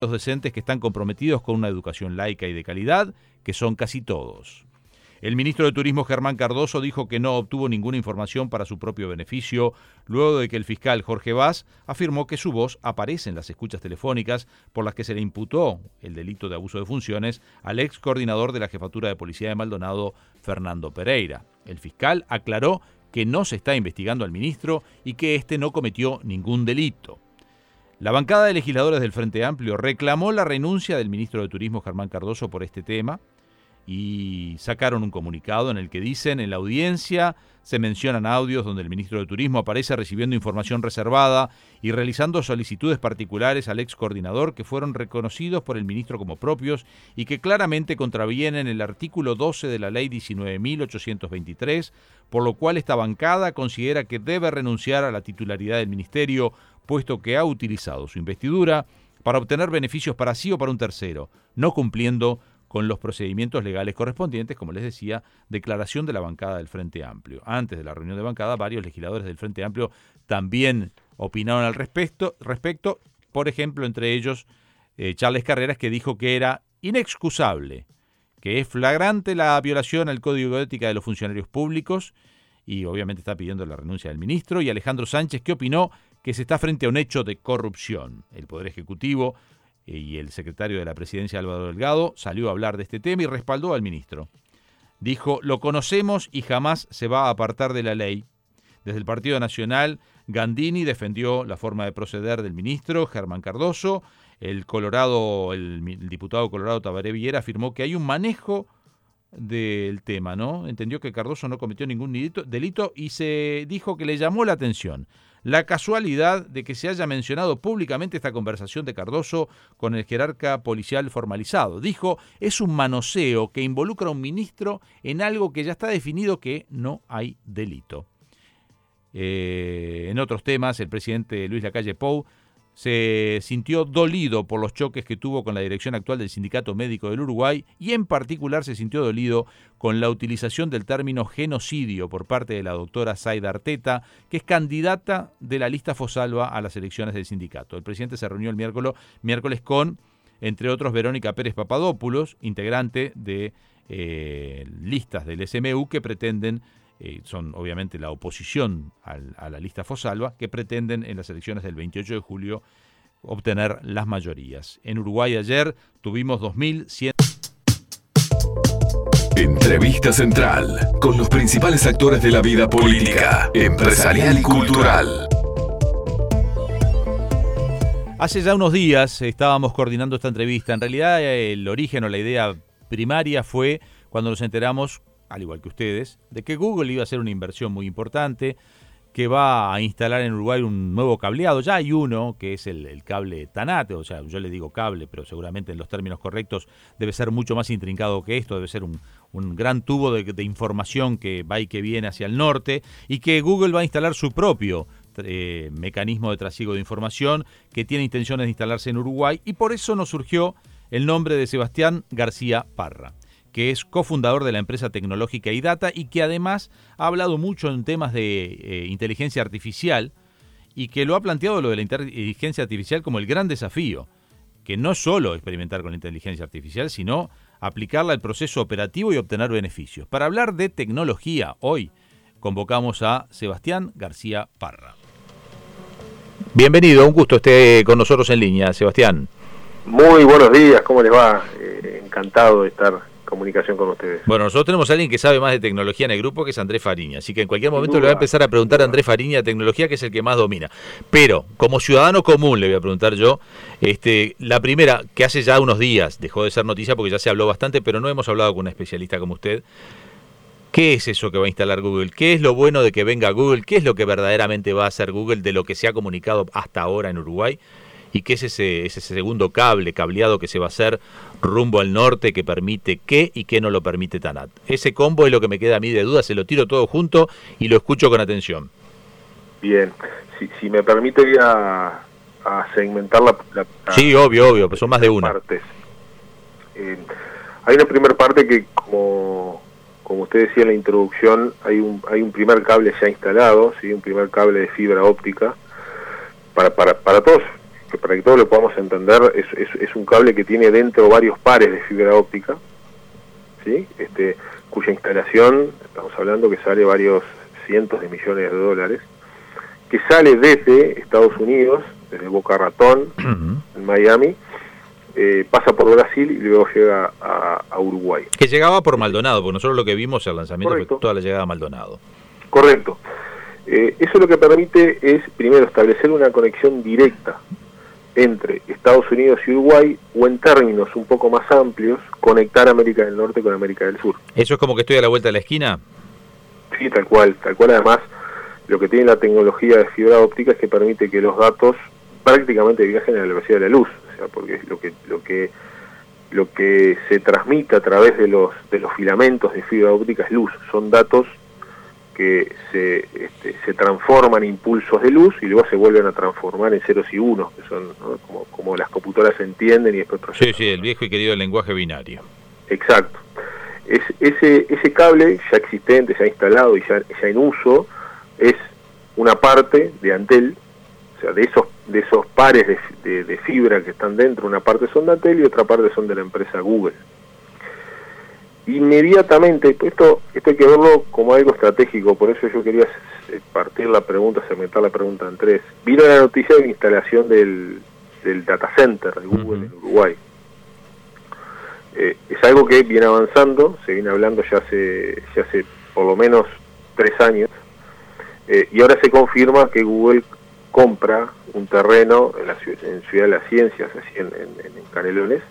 los docentes que están comprometidos con una educación laica y de calidad, que son casi todos. El ministro de Turismo Germán Cardoso dijo que no obtuvo ninguna información para su propio beneficio, luego de que el fiscal Jorge Vaz afirmó que su voz aparece en las escuchas telefónicas por las que se le imputó el delito de abuso de funciones al ex coordinador de la Jefatura de Policía de Maldonado, Fernando Pereira. El fiscal aclaró que no se está investigando al ministro y que éste no cometió ningún delito. La bancada de legisladores del Frente Amplio reclamó la renuncia del ministro de Turismo Germán Cardoso por este tema y sacaron un comunicado en el que dicen en la audiencia se mencionan audios donde el ministro de Turismo aparece recibiendo información reservada y realizando solicitudes particulares al ex coordinador que fueron reconocidos por el ministro como propios y que claramente contravienen el artículo 12 de la ley 19.823, por lo cual esta bancada considera que debe renunciar a la titularidad del ministerio puesto que ha utilizado su investidura para obtener beneficios para sí o para un tercero, no cumpliendo con los procedimientos legales correspondientes, como les decía, declaración de la bancada del Frente Amplio. Antes de la reunión de bancada, varios legisladores del Frente Amplio también opinaron al respecto, respecto. Por ejemplo, entre ellos eh, Charles Carreras, que dijo que era inexcusable, que es flagrante la violación al Código de Ética de los funcionarios públicos, y obviamente está pidiendo la renuncia del ministro, y Alejandro Sánchez, que opinó que se está frente a un hecho de corrupción. El Poder Ejecutivo eh, y el secretario de la Presidencia Álvaro Delgado salió a hablar de este tema y respaldó al ministro. Dijo, lo conocemos y jamás se va a apartar de la ley. Desde el Partido Nacional, Gandini defendió la forma de proceder del ministro, Germán Cardoso. El Colorado, el, diputado Colorado Tabaré Villera afirmó que hay un manejo del tema, ¿no? Entendió que Cardoso no cometió ningún delito y se dijo que le llamó la atención la casualidad de que se haya mencionado públicamente esta conversación de Cardoso con el jerarca policial formalizado. Dijo, es un manoseo que involucra a un ministro en algo que ya está definido que no hay delito. Eh, en otros temas, el presidente Luis Lacalle Pou se sintió dolido por los choques que tuvo con la dirección actual del Sindicato Médico del Uruguay y en particular se sintió dolido con la utilización del término genocidio por parte de la doctora Zaida Arteta, que es candidata de la lista Fosalva a las elecciones del sindicato. El presidente se reunió el miércoles, con, entre otros, Verónica Pérez Papadopoulos, integrante de eh, listas del SMU que pretenden eh, son obviamente la oposición a la lista Fosalva, que pretenden en las elecciones del 28 de julio obtener las mayorías. En Uruguay ayer tuvimos 2.100... Entrevista central con los principales actores de la vida política, empresarial y cultural. Hace ya unos días estábamos coordinando esta entrevista. En realidad el origen o la idea primaria fue cuando nos enteramos al igual que ustedes, de que Google iba a hacer una inversión muy importante, que va a instalar en Uruguay un nuevo cableado. Ya hay uno, que es el, cable Tanate, o sea, yo le digo cable, pero seguramente en los términos correctos debe ser mucho más intrincado que esto, debe ser un, gran tubo de, información que va y que viene hacia el norte, y que Google va a instalar su propio eh, mecanismo de trasiego de información que tiene intenciones de instalarse en Uruguay, y por eso nos surgió el nombre de Sebastián García Parra que es cofundador de la empresa tecnológica IDATA y que además ha hablado mucho en temas de eh, inteligencia artificial y que lo ha planteado lo de la inteligencia artificial como el gran desafío, que no solo experimentar con la inteligencia artificial, sino aplicarla al proceso operativo y obtener beneficios. Para hablar de tecnología, hoy convocamos a Sebastián García Parra. Bienvenido, un gusto esté con nosotros en línea, Sebastián. Muy buenos días, ¿cómo les va? Eh, encantado de estar comunicación con ustedes. Bueno, nosotros tenemos a alguien que sabe más de tecnología en el grupo, que es Andrés Fariña. Así que en cualquier momento le voy a empezar a preguntar a Andrés Fariña de tecnología, que es el que más domina. Pero, como ciudadano común, le voy a preguntar yo, este, la primera, que hace ya unos días dejó de ser noticia porque ya se habló bastante, pero no hemos hablado con una especialista como usted. ¿Qué es eso que va a instalar Google? ¿Qué es lo bueno de que venga Google? ¿Qué es lo que verdaderamente va a hacer Google de lo que se ha comunicado hasta ahora en Uruguay? Y qué es ese, ese segundo cable, cableado que se va a hacer rumbo al norte que permite qué y qué no lo permite Tanat. Ese combo es lo que me queda a mí de duda, se lo tiro todo junto y lo escucho con atención. Bien, si, si me permite voy a, segmentar la, Sí, obvio, obvio, pues son más de una. Partes. Eh, hay una primera parte que como, como usted decía en la introducción, hay un, hay un primer cable ya instalado, ¿sí? un primer cable de fibra óptica para, para, para todos que para que todos lo podamos entender, es, es, un cable que tiene dentro varios pares de fibra óptica, ¿sí? este, cuya instalación, estamos hablando que sale varios cientos de millones de dólares, que sale desde Estados Unidos, desde Boca Ratón, en Miami, eh, pasa por Brasil y luego llega a, Uruguay. Que llegaba por Maldonado, porque nosotros lo que vimos el lanzamiento fue toda la llegada a Maldonado. Correcto. Eh, eso lo que permite es, primero, establecer una conexión directa entre Estados Unidos y Uruguay, o en términos un poco más amplios, conectar América del Norte con América del Sur. ¿Eso es como que estoy a la vuelta de la esquina? Sí, tal cual, tal cual además lo que tiene la tecnología de fibra óptica es que permite que los datos prácticamente viajen a la velocidad de la luz, o sea, porque lo que lo que lo que se transmite a través de los de los filamentos de fibra óptica es luz, son datos que se, este, se transforman en impulsos de luz y luego se vuelven a transformar en ceros y unos, que son como, como, las computadoras entienden y después Sí, sí, el viejo y querido lenguaje binario. Exacto. Es, ese, ese cable ya existente, ya instalado y ya, ya en uso, es una parte de Antel, o sea, de esos, de esos pares de, de fibra que están dentro, una parte son de Antel y otra parte son de la empresa Google inmediatamente, esto, esto hay que verlo como algo estratégico, por eso yo quería partir la pregunta, segmentar la pregunta en tres. Vino la noticia de la instalación del, del data center de Google en Uruguay. Eh, es algo que viene avanzando, se viene hablando ya hace, ya hace por lo menos tres años, eh, y ahora se confirma que Google compra un terreno en la en Ciudad de las Ciencias, así en, en Canelones,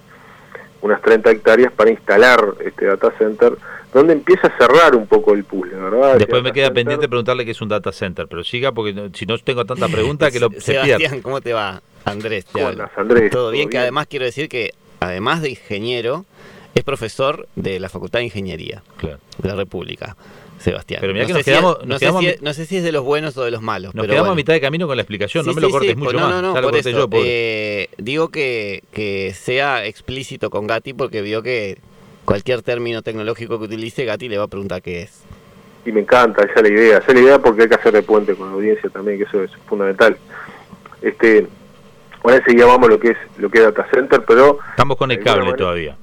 unas 30 hectáreas para instalar este data center, donde empieza a cerrar un poco el puzzle, ¿verdad? Después me queda pendiente preguntarle qué es un data center, pero siga porque si no tengo tanta pregunta que lo Sebastián, ¿cómo te va? Andrés, te Andrés, ¿Todo, bien? Que además quiero decir que, además de ingeniero, es profesor de la Facultad de Ingeniería de la República. Sebastián. Pero mira no que nos quedamos. no, sé si, no, sé si, es de los buenos o de los malos. Nos quedamos a mitad de camino con la explicación, no me lo cortes mucho no, más. No, no, por eso, eh, digo que, que sea explícito con Gatti porque vio que cualquier término tecnológico que utilice, Gatti le va a preguntar qué es. Y me encanta, esa es la idea. Esa es la idea porque hay que hacer de puente con la audiencia también, que eso es fundamental. Este, ahora enseguida vamos a lo que es lo que es data center, pero estamos con el cable todavía.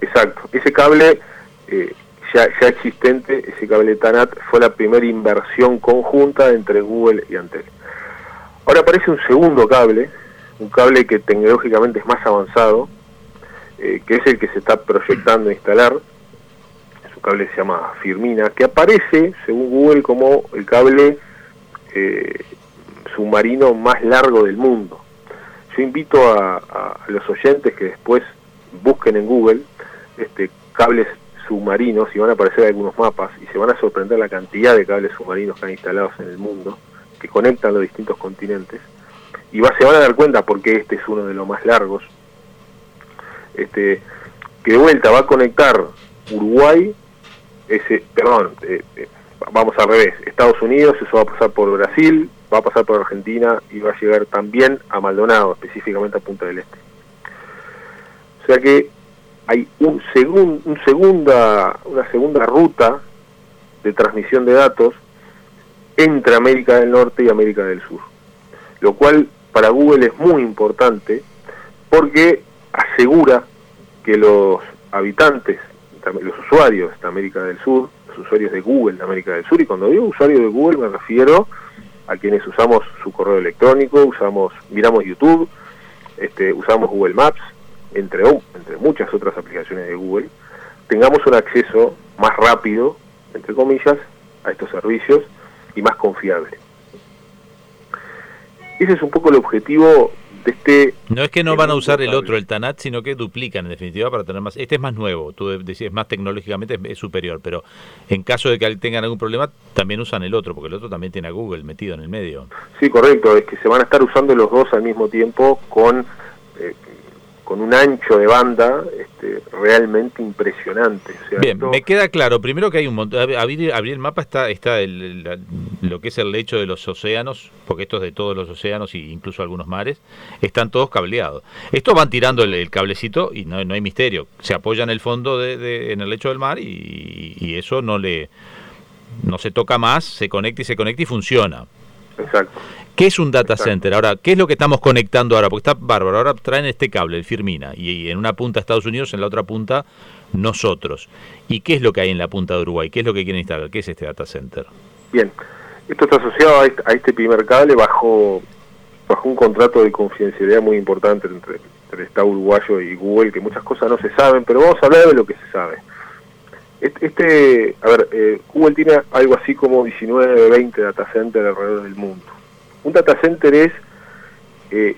Exacto. Ese cable eh, ya, existente, ese cable TANAT, fue la primera inversión conjunta entre Google y Antel. Ahora aparece un segundo cable, un cable que tecnológicamente es más avanzado, eh, que es el que se está proyectando instalar, es un cable se llama Firmina, que aparece, según Google, como el cable eh, submarino más largo del mundo. Yo invito a, a, los oyentes que después busquen en Google este, cables submarinos y van a aparecer algunos mapas y se van a sorprender la cantidad de cables submarinos que han instalados en el mundo que conectan los distintos continentes y se van a dar cuenta porque este es uno de los más largos. Este que de vuelta va a conectar Uruguay ese perdón eh, eh, vamos al revés Estados Unidos eso va a pasar por Brasil va a pasar por Argentina y va a llegar también a Maldonado específicamente a Punta del Este. O sea que hay un, un segunda, una segunda ruta de transmisión de datos entre América del Norte y América del Sur, lo cual para Google es muy importante porque asegura que los habitantes, los usuarios de América del Sur, los usuarios de Google de América del Sur, y cuando digo usuario de Google me refiero a quienes usamos su correo electrónico, usamos, miramos YouTube, este, usamos Google Maps, entre, entre muchas otras aplicaciones de Google, tengamos un acceso más rápido, entre comillas, a estos servicios y más confiable. Ese es un poco el objetivo de este... No es que no van a usar el otro, el TANAT, sino que duplican en definitiva para tener más... Este es más nuevo, tú decís, más tecnológicamente es, superior, pero en caso de que tengan algún problema, también usan el otro, porque el otro también tiene a Google metido en el medio. Sí, correcto, es que se van a estar usando los dos al mismo tiempo con eh, con un ancho de banda este, realmente impresionante. Bien, me queda claro, primero que hay un montón, abrir, el mapa está, está el, lo que es el lecho de los océanos, porque esto es de todos los océanos e incluso algunos mares, están todos cableados. Estos van tirando el, cablecito y no, no, hay misterio, se apoya en el fondo, de, en el lecho del mar y, y eso no le no se toca más, se conecta y se conecta y funciona. Exacto. ¿Qué es un data center? Ahora, ¿qué es lo que estamos conectando ahora? Porque está bárbaro. Ahora traen este cable, el Firmina, y en una punta Estados Unidos, en la otra punta nosotros. ¿Y qué es lo que hay en la punta de Uruguay? ¿Qué es lo que quieren instalar? ¿Qué es este data center? Bien, esto está asociado a este, este primer cable bajo, bajo un contrato de confidencialidad muy importante entre, el Estado uruguayo y Google, que muchas cosas no se saben, pero vamos a hablar de lo que se sabe. Este, a ver, eh, Google tiene algo así como 19, 20 data centers alrededor del mundo. Un data center es, eh,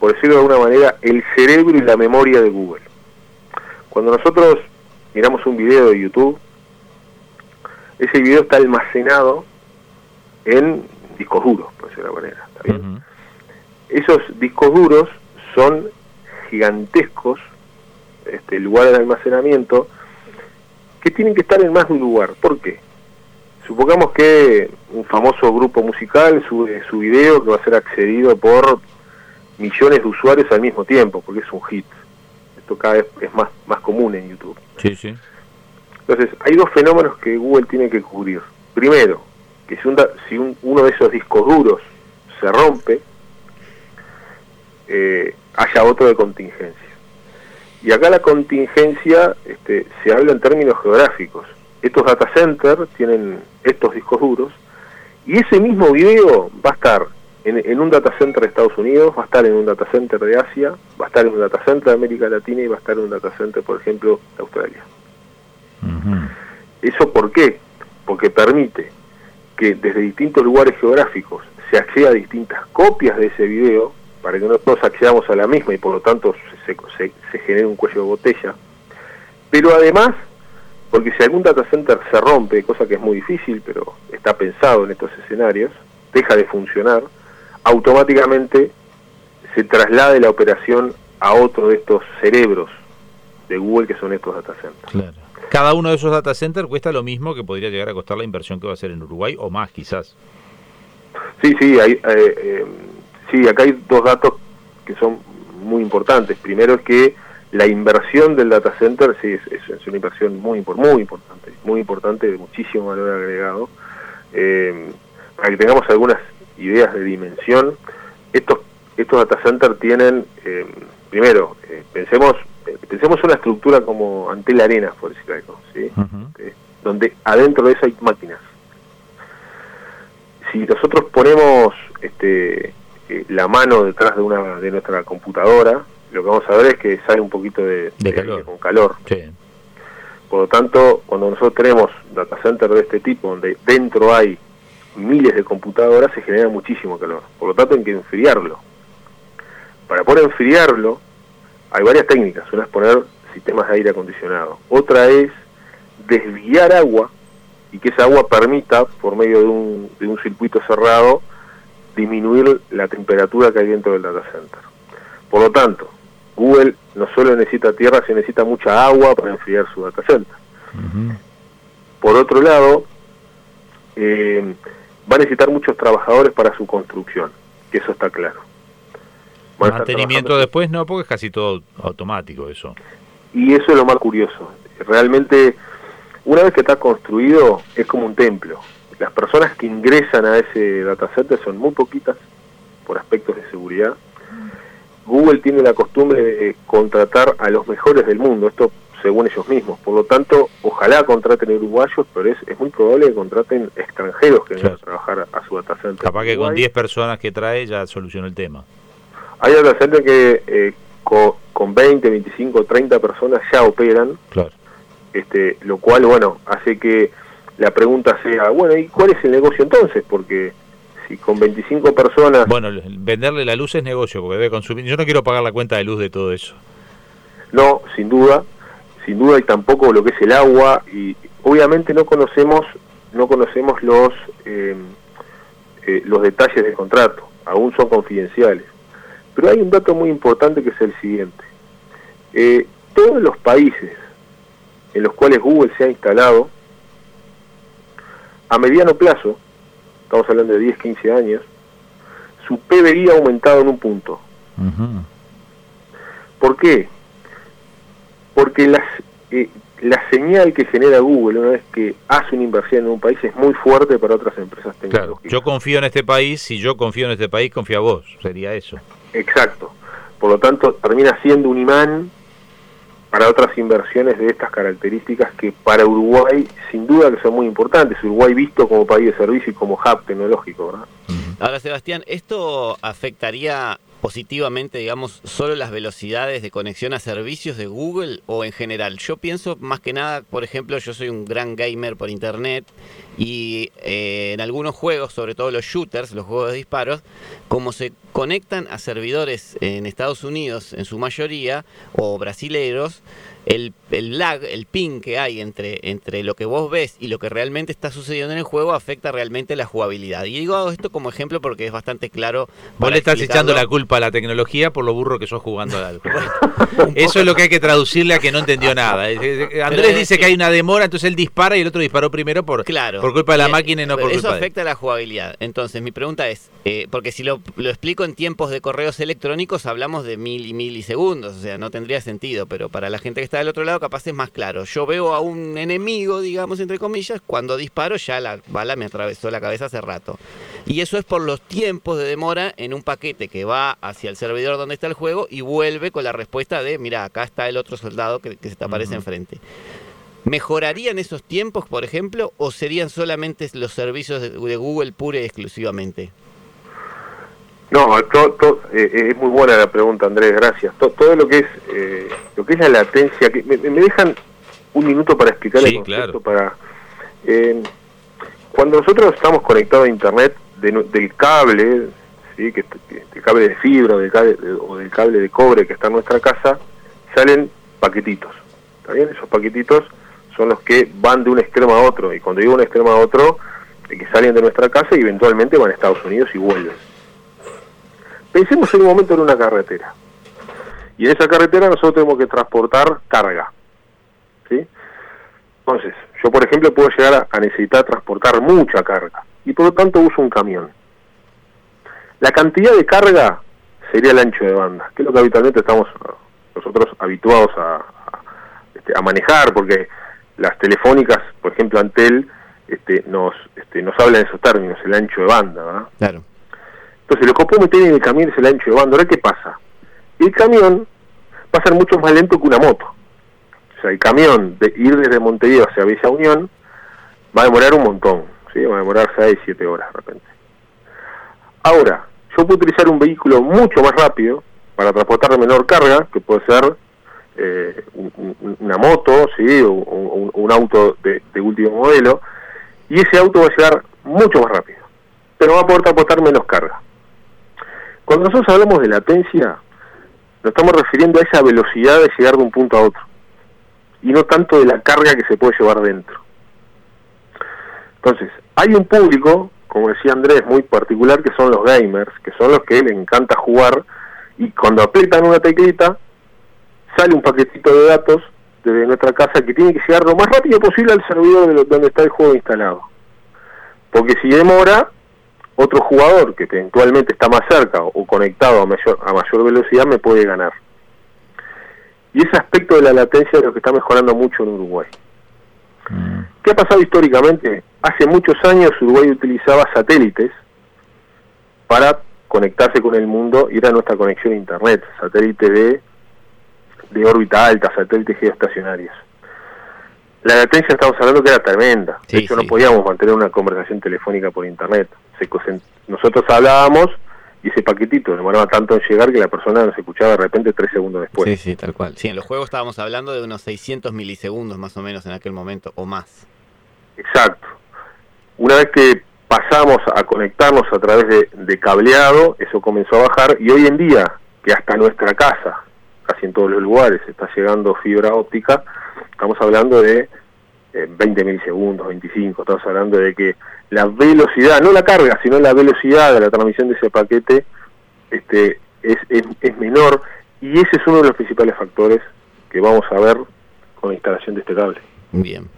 por decirlo de alguna manera, el cerebro y la memoria de Google. Cuando nosotros miramos un video de YouTube, ese video está almacenado en discos duros, por decirlo de alguna manera. Esos discos duros son gigantescos este, lugares de almacenamiento que tienen que estar en más de un lugar. ¿Por qué? Supongamos que un famoso grupo musical sube su video que va a ser accedido por millones de usuarios al mismo tiempo, porque es un hit. Esto cada vez es más, más común en YouTube. Sí, sí. Entonces, hay dos fenómenos que Google tiene que cubrir. Primero, que si, si uno de esos discos duros se rompe, eh, haya otro de contingencia. Y acá la contingencia este, se habla en términos geográficos estos data centers tienen estos discos duros y ese mismo video va a estar en, un data center de Estados Unidos, va a estar en un data center de Asia, va a estar en un data center de América Latina y va a estar en un data center, por ejemplo, de Australia. ¿Eso por qué? Porque permite que desde distintos lugares geográficos se acceda a distintas copias de ese video para que no todos accedamos a la misma y por lo tanto se, se, se genere un cuello de botella. Pero además porque si algún data center se rompe, cosa que es muy difícil, pero está pensado en estos escenarios, deja de funcionar, automáticamente se traslade la operación a otro de estos cerebros de Google que son estos data centers. Cada uno de esos data centers cuesta lo mismo que podría llegar a costar la inversión que va a hacer en Uruguay o más quizás. Sí, sí, hay, eh, eh, sí, acá hay dos datos que son muy importantes. Primero es que la inversión del data center sí es, una inversión muy, muy importante, muy importante, de muchísimo valor agregado. Eh, para que tengamos algunas ideas de dimensión, estos, estos data centers tienen, eh, primero, eh, pensemos pensemos una estructura como ante la arena, por decirlo algo, ¿sí? donde adentro de eso hay máquinas. Si nosotros ponemos este, la mano detrás de una de nuestra computadora, lo que vamos a ver es que sale un poquito de, calor. con calor. Por lo tanto, cuando nosotros tenemos data center de este tipo, donde dentro hay miles de computadoras, se genera muchísimo calor. Por lo tanto, hay que enfriarlo. Para poder enfriarlo, hay varias técnicas. Una es poner sistemas de aire acondicionado. Otra es desviar agua y que esa agua permita, por medio de un, de un circuito cerrado, disminuir la temperatura que hay dentro del data center. Por lo tanto, Google no solo necesita tierra, sino necesita mucha agua para enfriar su data center. Por otro lado, eh, va a necesitar muchos trabajadores para su construcción, que eso está claro. Mantenimiento después no, porque es casi todo automático eso. Y eso es lo más curioso. Realmente, una vez que está construido, es como un templo. Las personas que ingresan a ese data center son muy poquitas por aspectos de seguridad Google tiene la costumbre de contratar a los mejores del mundo, esto según ellos mismos. Por lo tanto, ojalá contraten uruguayos, pero es, es muy probable que contraten extranjeros que vengan a trabajar a, su data center. Capaz que con 10 personas que trae ya solucionó el tema. Hay data center que eh, con, 20, 25, 30 personas ya operan, claro. este, lo cual, bueno, hace que la pregunta sea, bueno, ¿y cuál es el negocio entonces? Porque si con 25 personas... Bueno, venderle la luz es negocio, porque debe consumir... Yo no quiero pagar la cuenta de luz de todo eso. No, sin duda, sin duda y tampoco lo que es el agua y obviamente no conocemos no conocemos los eh, eh, los detalles del contrato, aún son confidenciales. Pero hay un dato muy importante que es el siguiente. Eh, todos los países en los cuales Google se ha instalado, a mediano plazo, estamos hablando de 10, 15 años, su PBI ha aumentado en un punto. ¿Por qué? Porque las, eh, la señal que genera Google una vez que hace una inversión en un país es muy fuerte para otras empresas tecnológicas. yo confío en este país, si yo confío en este país, confía vos, sería eso. Exacto. Por lo tanto, termina siendo un imán para otras inversiones de estas características que para Uruguay sin duda que son muy importantes. Uruguay visto como país de servicio y como hub tecnológico, ¿verdad? Ahora, Sebastián, ¿esto afectaría positivamente, digamos, solo las velocidades de conexión a servicios de Google o en general? Yo pienso más que nada, por ejemplo, yo soy un gran gamer por internet y eh, en algunos juegos, sobre todo los shooters, los juegos de disparos, como se conectan a servidores en Estados Unidos en su mayoría o brasileros, el, el, lag, el ping que hay entre, entre lo que vos ves y lo que realmente está sucediendo en el juego afecta realmente la jugabilidad. Y digo esto como ejemplo porque es bastante claro. Vos le estás echando la culpa a la tecnología por lo burro que sos jugando al juego. Eso es lo que hay que traducirle a que no entendió nada. Andrés dice que hay una demora, entonces él dispara y el otro disparó primero por, claro, por culpa de la máquina y no por eso culpa afecta de la jugabilidad. Entonces mi pregunta es, eh, porque si lo, lo explico en tiempos de correos electrónicos hablamos de mil y milisegundos, o sea, no tendría sentido, pero para la gente que está del otro lado capaz es más claro. Yo veo a un enemigo, digamos, entre comillas, cuando disparo ya la bala me atravesó la cabeza hace rato. Y eso es por los tiempos de demora en un paquete que va hacia el servidor donde está el juego y vuelve con la respuesta de, mira, acá está el otro soldado que, se te aparece enfrente. ¿Mejorarían esos tiempos, por ejemplo, o serían solamente los servicios de, Google pura y exclusivamente? No, eh, es muy buena la pregunta, Andrés, gracias. todo lo que es eh, lo que es la latencia, que me, dejan un minuto para explicar el concepto. Para, eh, cuando nosotros estamos conectados a Internet del cable, ¿sí? que, el cable de fibra o del cable, o del cable de cobre que está en nuestra casa, salen paquetitos. ¿Está bien? Esos paquetitos son los que van de un extremo a otro. Y cuando digo un extremo a otro, que salen de nuestra casa y eventualmente van a Estados Unidos y vuelven. Pensemos en un momento en una carretera. Y en esa carretera nosotros tenemos que transportar carga. ¿sí? Entonces, yo por ejemplo puedo llegar a, necesitar transportar mucha carga. Y por lo tanto uso un camión. La cantidad de carga sería el ancho de banda, que es lo que habitualmente estamos nosotros habituados a, este, manejar, porque las telefónicas, por ejemplo Antel, este, nos, este, nos hablan en esos términos, el ancho de banda, ¿verdad? Claro. Entonces lo puedo meter en el camión es el ancho de banda. Ahora, ¿qué pasa? El camión va a ser mucho más lento que una moto. O sea, el camión de ir desde Montevideo hacia Villa Unión va a demorar un montón. ¿sí? Va a demorar 6, 7 horas de repente. Ahora, yo puedo utilizar un vehículo mucho más rápido para transportar menor carga, que puede ser eh, una moto, ¿sí? o, un, auto de último modelo, y ese auto va a llegar mucho más rápido, pero va a poder transportar menos carga. Cuando nosotros hablamos de latencia, nos estamos refiriendo a esa velocidad de llegar de un punto a otro, y no tanto de la carga que se puede llevar dentro. Entonces, hay un público, como decía Andrés, muy particular, que son los gamers, que son los que les encanta jugar, y cuando aprietan una teclita, sale un paquetito de datos desde nuestra casa que tiene que llegar lo más rápido posible al servidor donde está el juego instalado. Porque si demora, otro jugador que eventualmente está más cerca o conectado a mayor, a mayor velocidad me puede ganar. Y ese aspecto de la latencia es lo que está mejorando mucho en Uruguay. Mm. ¿Qué ha pasado históricamente? Hace muchos años Uruguay utilizaba satélites para conectarse con el mundo y era nuestra conexión a Internet, satélites de, de órbita alta, satélites geoestacionarios la latencia estamos hablando que era tremenda. de hecho, no podíamos mantener una conversación telefónica por internet. nosotros hablábamos y ese paquetito demoraba tanto en llegar que la persona nos escuchaba de repente tres segundos después. Sí, sí, tal cual. Sí, en los juegos estábamos hablando de unos 600 milisegundos más o menos en aquel momento, o más. Exacto. Una vez que pasamos a conectarnos a través de, de cableado, eso comenzó a bajar y hoy en día, que hasta nuestra casa, casi en todos los lugares, está llegando fibra óptica, estamos hablando de 20 eh, milisegundos, 25, estamos hablando de que la velocidad, no la carga, sino la velocidad de la transmisión de ese paquete este, es, es, menor y ese es uno de los principales factores que vamos a ver con la instalación de este cable. Bien.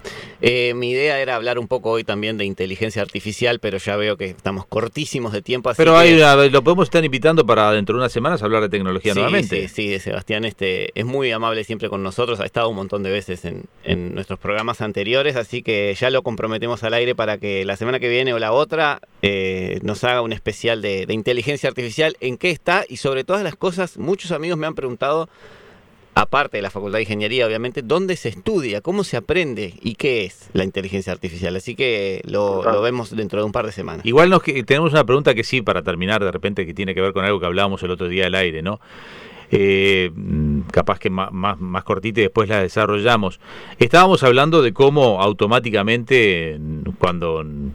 Eh, mi idea era hablar un poco hoy también de inteligencia artificial, pero ya veo que estamos cortísimos de tiempo. Así pero que... hay una- lo podemos estar invitando para dentro de unas semanas hablar de tecnología Sí, nuevamente. Sí, sí, Sebastián este, es muy amable siempre con nosotros, ha estado un montón de veces en, en nuestros programas anteriores, así que ya lo comprometemos al aire para que la semana que viene o la otra eh, nos haga un especial de, de inteligencia artificial, en qué está y sobre todas las cosas, muchos amigos me han preguntado, aparte de la Facultad de Ingeniería obviamente, dónde se estudia, cómo se aprende y qué es la inteligencia artificial, así que lo, lo vemos dentro de un par de semanas. Igual nos tenemos una pregunta que sí, para terminar, de repente, que tiene que ver con algo que hablábamos el otro día al aire, ¿no? Eh, mm, capaz que más, más, más cortita y después la desarrollamos. Estábamos hablando de cómo automáticamente, mm, cuando mm,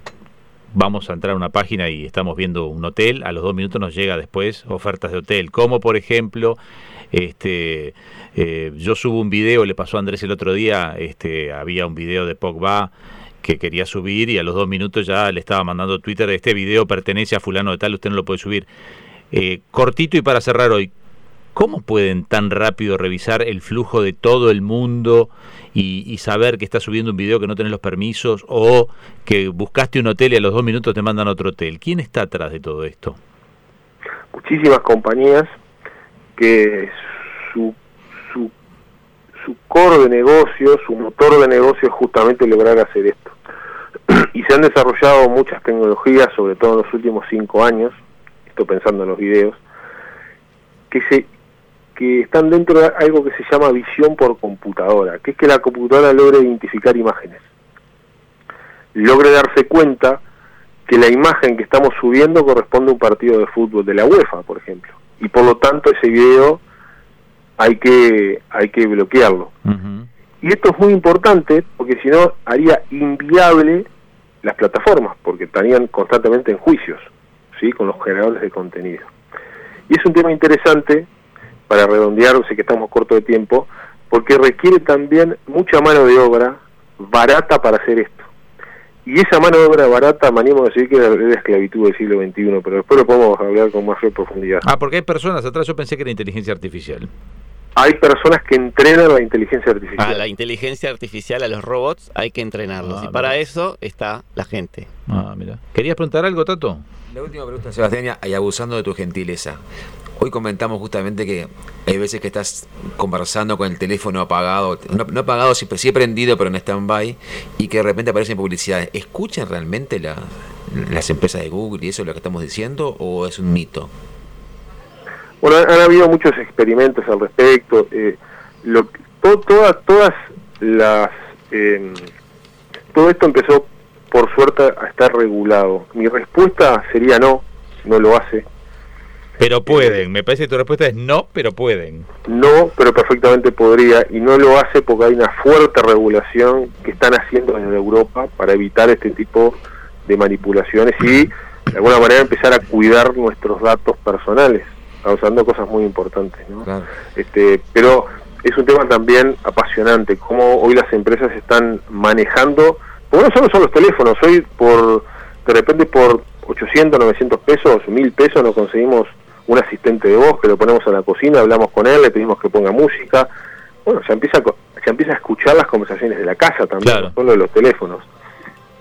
vamos a entrar a una página y estamos viendo un hotel, a los dos minutos nos llega después ofertas de hotel, como por ejemplo, este, eh, yo subo un video, le pasó a Andrés el otro día, este, había un video de Pogba que quería subir y a los dos minutos ya le estaba mandando Twitter, este video pertenece a fulano de tal, usted no lo puede subir. Eh, cortito y para cerrar hoy, ¿cómo pueden tan rápido revisar el flujo de todo el mundo y, y saber que estás subiendo un video que no tenés los permisos o que buscaste un hotel y a los dos minutos te mandan otro hotel? ¿Quién está atrás de todo esto? muchísimas compañías que su, su, su core de negocio, su motor de negocio es justamente lograr hacer esto. Y se han desarrollado muchas tecnologías, sobre todo en los últimos cinco años, estoy pensando en los videos, que se que están dentro de algo que se llama visión por computadora, que es que la computadora logre identificar imágenes, logre darse cuenta que la imagen que estamos subiendo corresponde a un partido de fútbol de la UEFA, por ejemplo, y por lo tanto ese video hay que hay que bloquearlo. Y esto es muy importante porque si no haría inviable las plataformas, porque estarían constantemente en juicios, ¿sí? con los generadores de contenido. Y es un tema interesante para redondear, sé que estamos corto de tiempo, porque requiere también mucha mano de obra barata para hacer esto. Y esa mano de obra barata, me animo a decir que es la esclavitud del siglo XXI, pero después lo podemos hablar con mayor profundidad. Ah, porque hay personas atrás, yo pensé que era inteligencia artificial. Hay personas que entrenan la inteligencia artificial. A la inteligencia artificial, a los robots, hay que entrenarlos. Ah, y para mira. eso está la gente. Ah, mira. ¿Querías preguntar algo, Tato? La última pregunta, Sebastián, y abusando de tu gentileza. Hoy comentamos justamente que hay veces que estás conversando con el teléfono apagado, no, no apagado, sí, sí prendido, pero en stand-by, y que de repente aparecen publicidades. ¿Escuchan realmente la- las empresas de Google y eso es lo que estamos diciendo o es un mito? Bueno, han, habido muchos experimentos al respecto. eh, lo, to- todas, todas las, eh, todo esto empezó por suerte a estar regulado. Mi respuesta sería no, no lo hace. Pero pueden. Me parece que tu respuesta es no, pero pueden. No, pero perfectamente podría y no lo hace porque hay una fuerte regulación que están haciendo desde Europa para evitar este tipo de manipulaciones y de alguna manera empezar a cuidar nuestros datos personales, causando cosas muy importantes. ¿no? Claro. Este, pero es un tema también apasionante, cómo hoy las empresas están manejando, porque no solo son los teléfonos, hoy por de repente por 800, 900 pesos, 1000 pesos nos conseguimos un asistente de voz que lo ponemos a la cocina, hablamos con él, le pedimos que ponga música, bueno, se empieza se empieza a escuchar las conversaciones de la casa también, Claro. no solo de los teléfonos.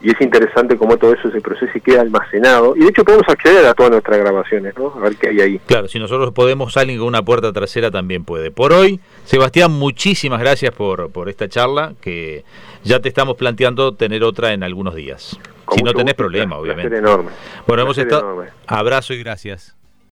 Y es interesante cómo todo eso se procesa y queda almacenado. Y de hecho podemos acceder a todas nuestras grabaciones, ¿no? A ver qué hay ahí. Claro, si nosotros podemos, alguien con una puerta trasera también puede. Por hoy, Sebastián, muchísimas gracias por, por esta charla, que ya te estamos planteando tener otra en algunos días. Con si no tenés gusto, problema, obviamente. enorme. Bueno, hemos estado... enorme. Abrazo y gracias.